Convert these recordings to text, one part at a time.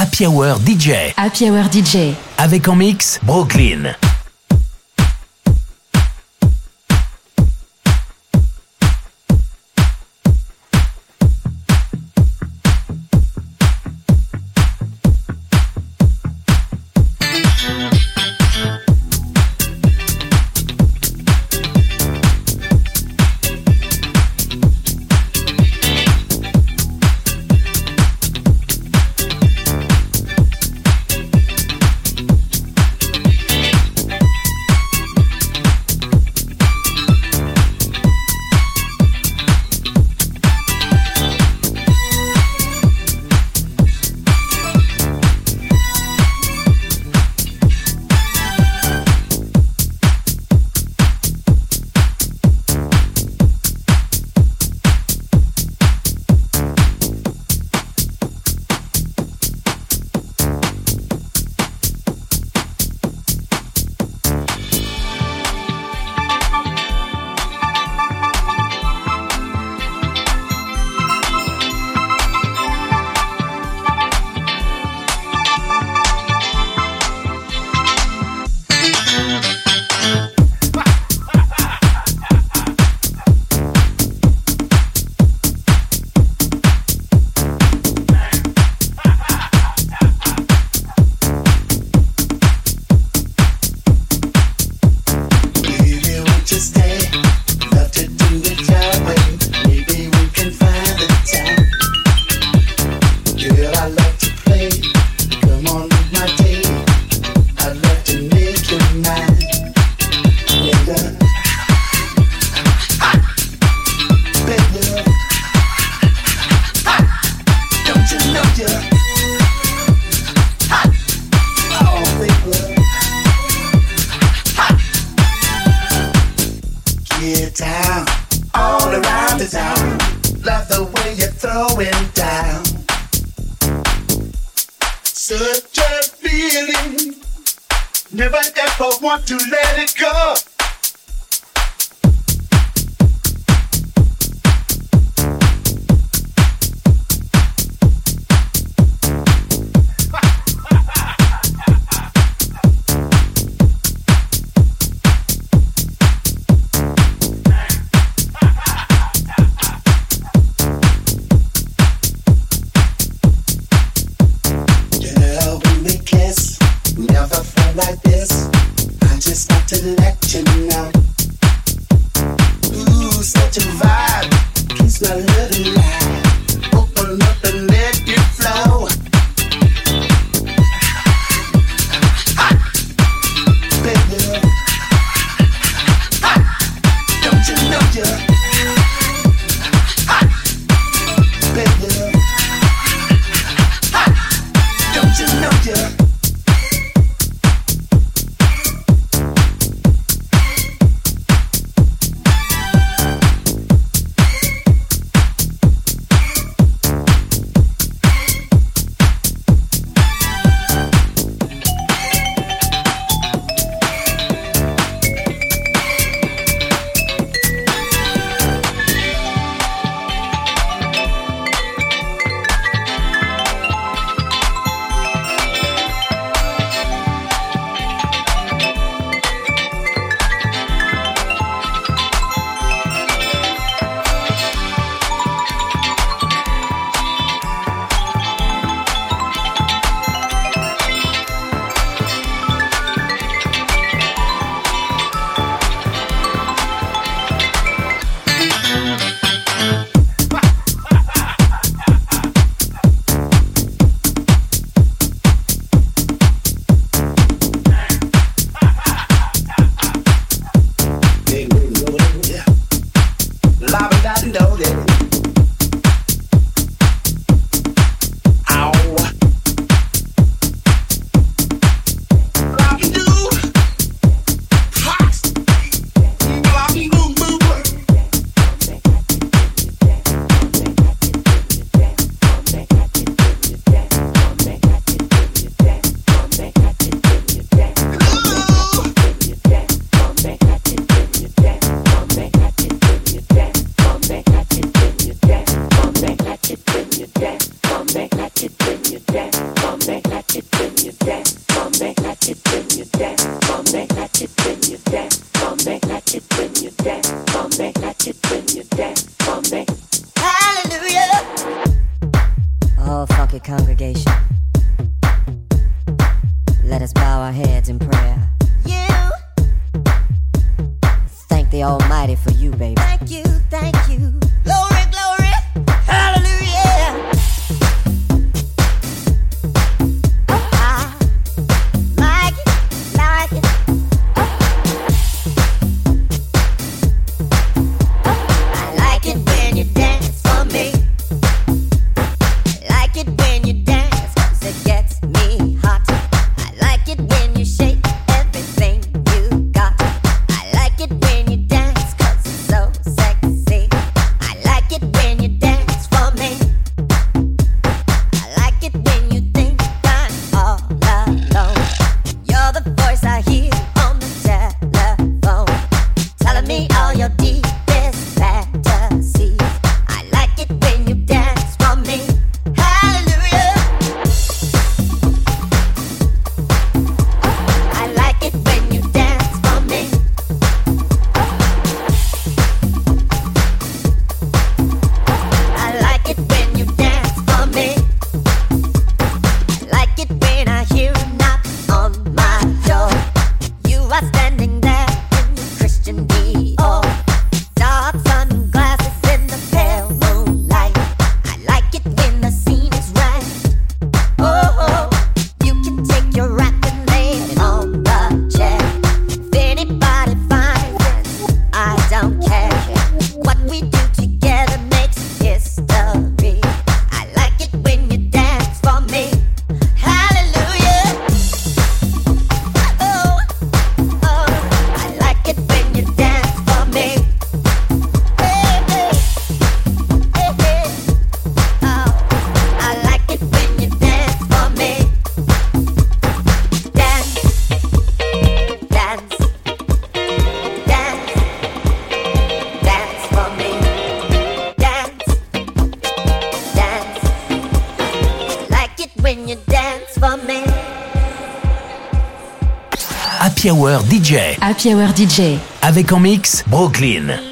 Happy Hour DJ. Happy Hour DJ. Avec en mix Brooklyn. Never felt like this. I just got to let you know. DJ. Happy Hour DJ. Avec en mix Brooklyn.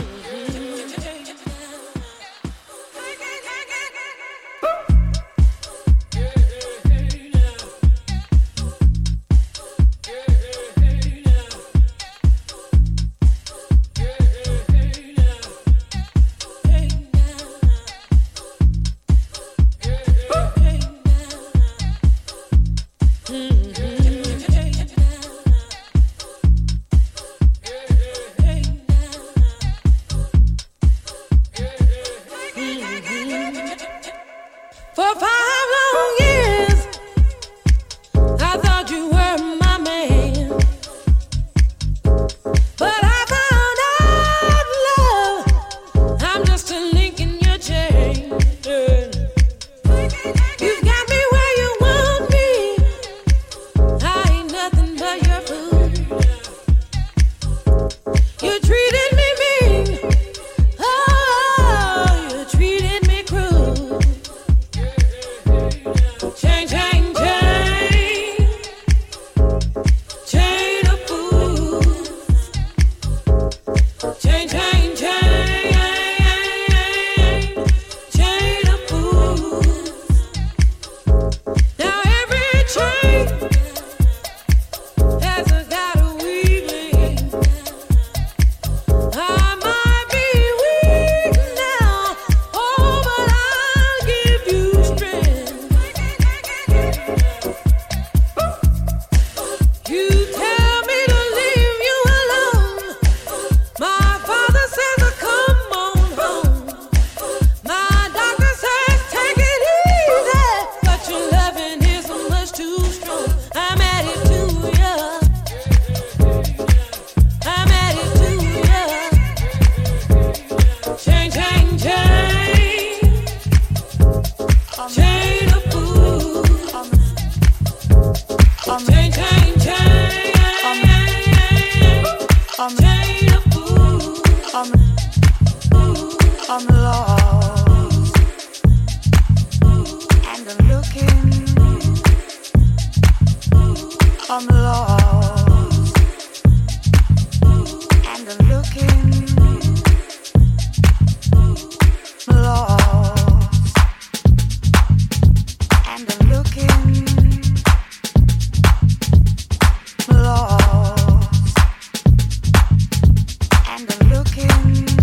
kind of looking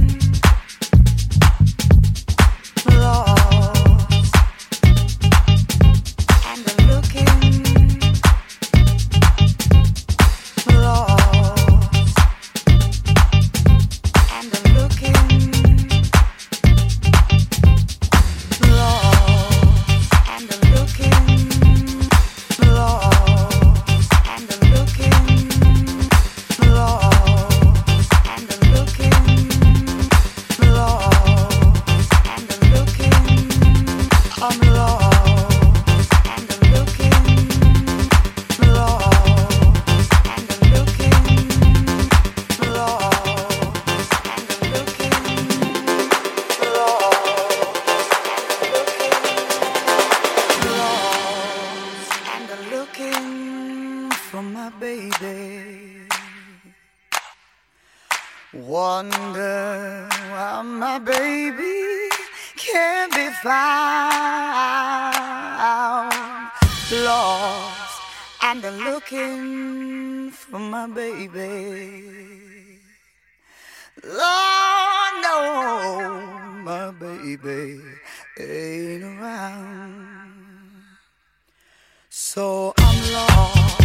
day. Wonder why my baby can't be found. Lost and looking for my baby. Lord, no, my baby ain't around. So I'm lost.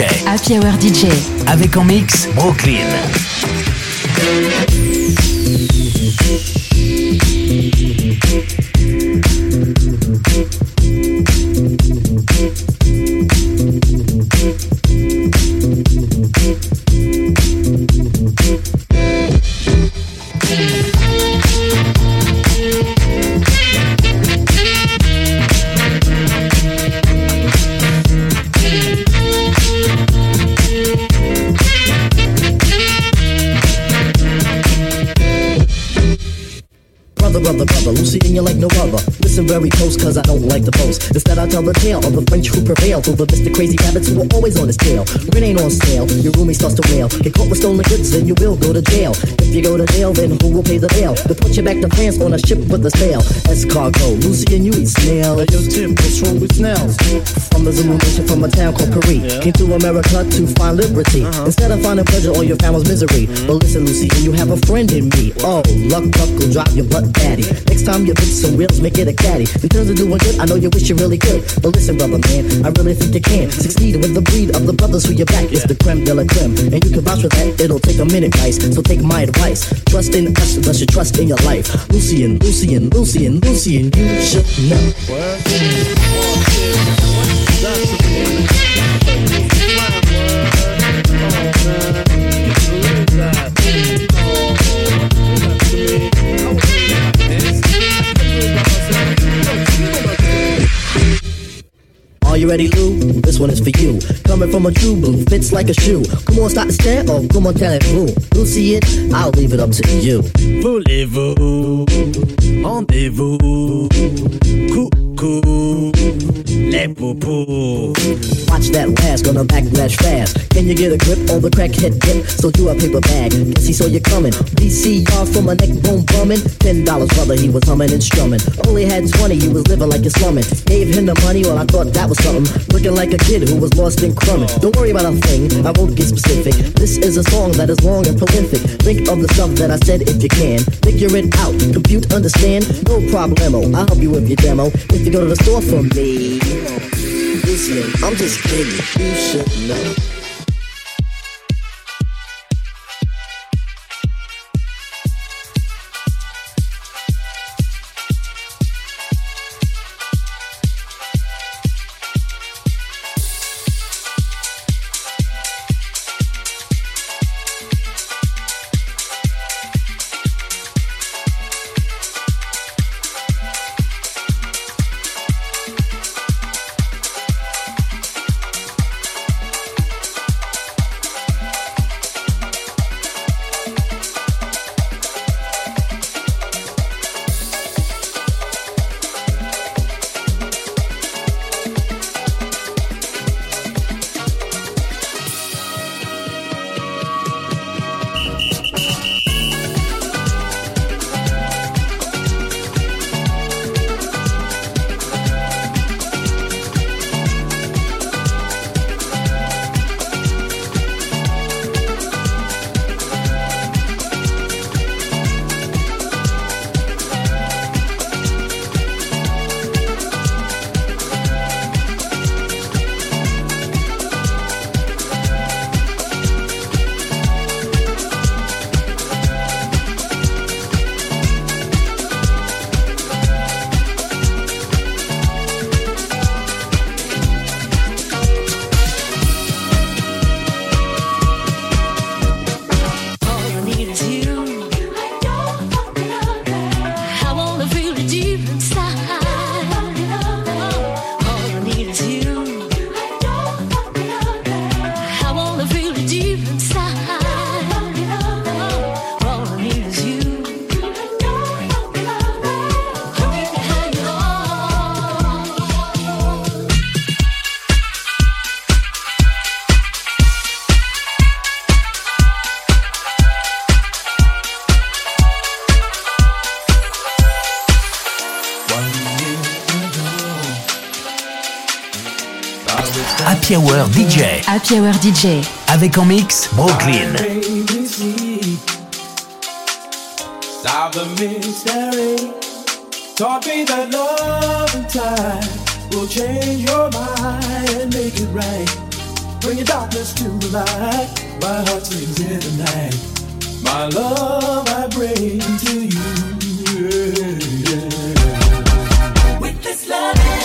DJ. Happy Hour DJ. Avec en mix Brooklyn. Very close cause I don't like the boast. Instead, I tell the tale of the French who prevail over Mr. Crazy Rabbits who are always on his tail. Rent ain't on sale, your roomie starts to wail. Get caught with stolen goods, then you will go to jail. If you go to jail, then who will pay the bail? To put you back to France on a ship with a sail. As cargo, Lucy and you eat snail. Yo, Tip, what's wrong with snails? From the Zulu nation, from a town called Paris. Yeah. Came to America to find liberty. Uh-huh. Instead of finding pleasure, all your family's misery. Mm-hmm. But listen, Lucy, you have a friend in me. Oh, luck, luck will drive your butt daddy. Next time you fix some wheels, make it a caddy. In terms of doing good, I know you wish you really could. But listen, brother man, I really think you can succeed with the breed of the brothers who you back. It's the creme de la creme, and you can vouch for that. It'll take a minute, guys. So take my advice. Trust in us, thus you trust in your life. Lucien, Lucien, Lucien, Lucien, you should know. You ready, Lou? This one is for you. Coming from a true blue, fits like a shoe. Come on, start to stare, or come on, tell it who. Who'll see it? I'll leave it up to you. Voulez-vous, rendez-vous, coucou, les poupous. Watch that last, gonna backlash fast. Can you get a grip on the crackhead dip? So do a paper bag. Guess he saw you coming. VCR from a neck bone bumming. Ten dollars, brother, he was humming and strumming. Only had twenty, he was living like a slumming. Gave him the money, well, I thought that was something something. Looking like a kid who was lost in crumbing. Don't worry about a thing, I won't get specific. This is a song that is long and prolific. Think of the stuff that I said if you can. Figure it out, compute, understand. No problemo, I'll help you with your demo. If you go to the store for me, listen, I'm just kidding. You should know. Happy Hour DJ. Happy Hour DJ. Avec en mix Brooklyn. Solve the mystery. Taught me that love and time will change your mind and make it right. bringing darkness to the light. My heart sings in the night. My love I bring to you. Yeah. With this love.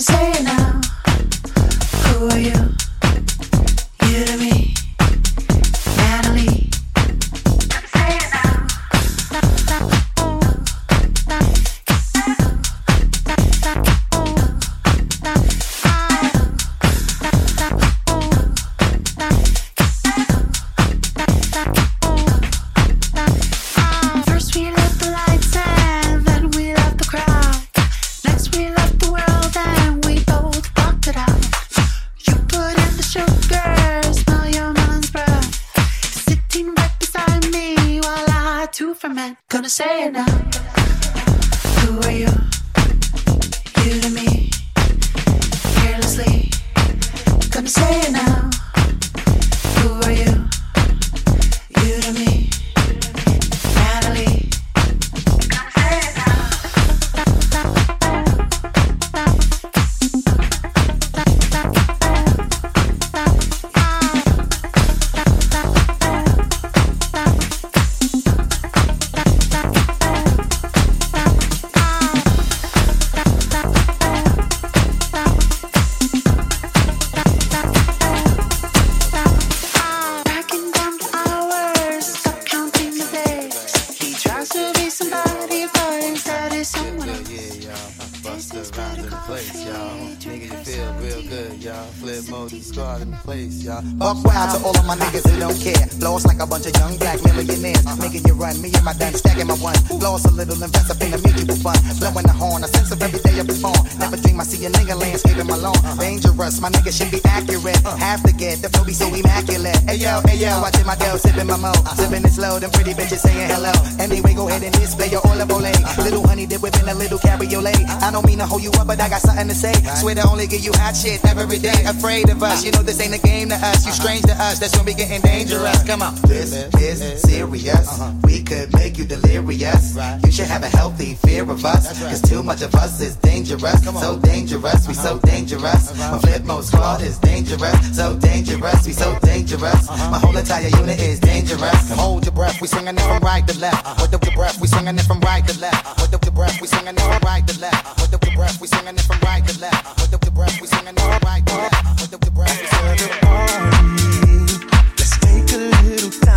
saying I Swear to hold you up, but I got something to say. Swear to only give you hot shit every day. Afraid afraid of us. You know this ain't a game to us. You strange to us. That's when we getting dangerous. Come on. This is serious. Uh-huh. We could make you delirious. You should have a healthy fear of us. Cause too much of us is dangerous. So dangerous, we so uh-huh. dangerous. My Flipmode Squad is dangerous. So dangerous, we so dangerous. Uh-huh. My whole entire unit is dangerous. Hold your breath, we swinging it from right to left. Hold up your breath, we swinging it from right to left. Hold up your breath, we swinging it from right to left. Hold up your breath, we swinging it from right to left. Hold up your breath, we swinging it from right to left. Hold up your breath, we swinging it from right to left. Let's take a little time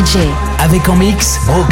DJ. Avec en mix Brooke.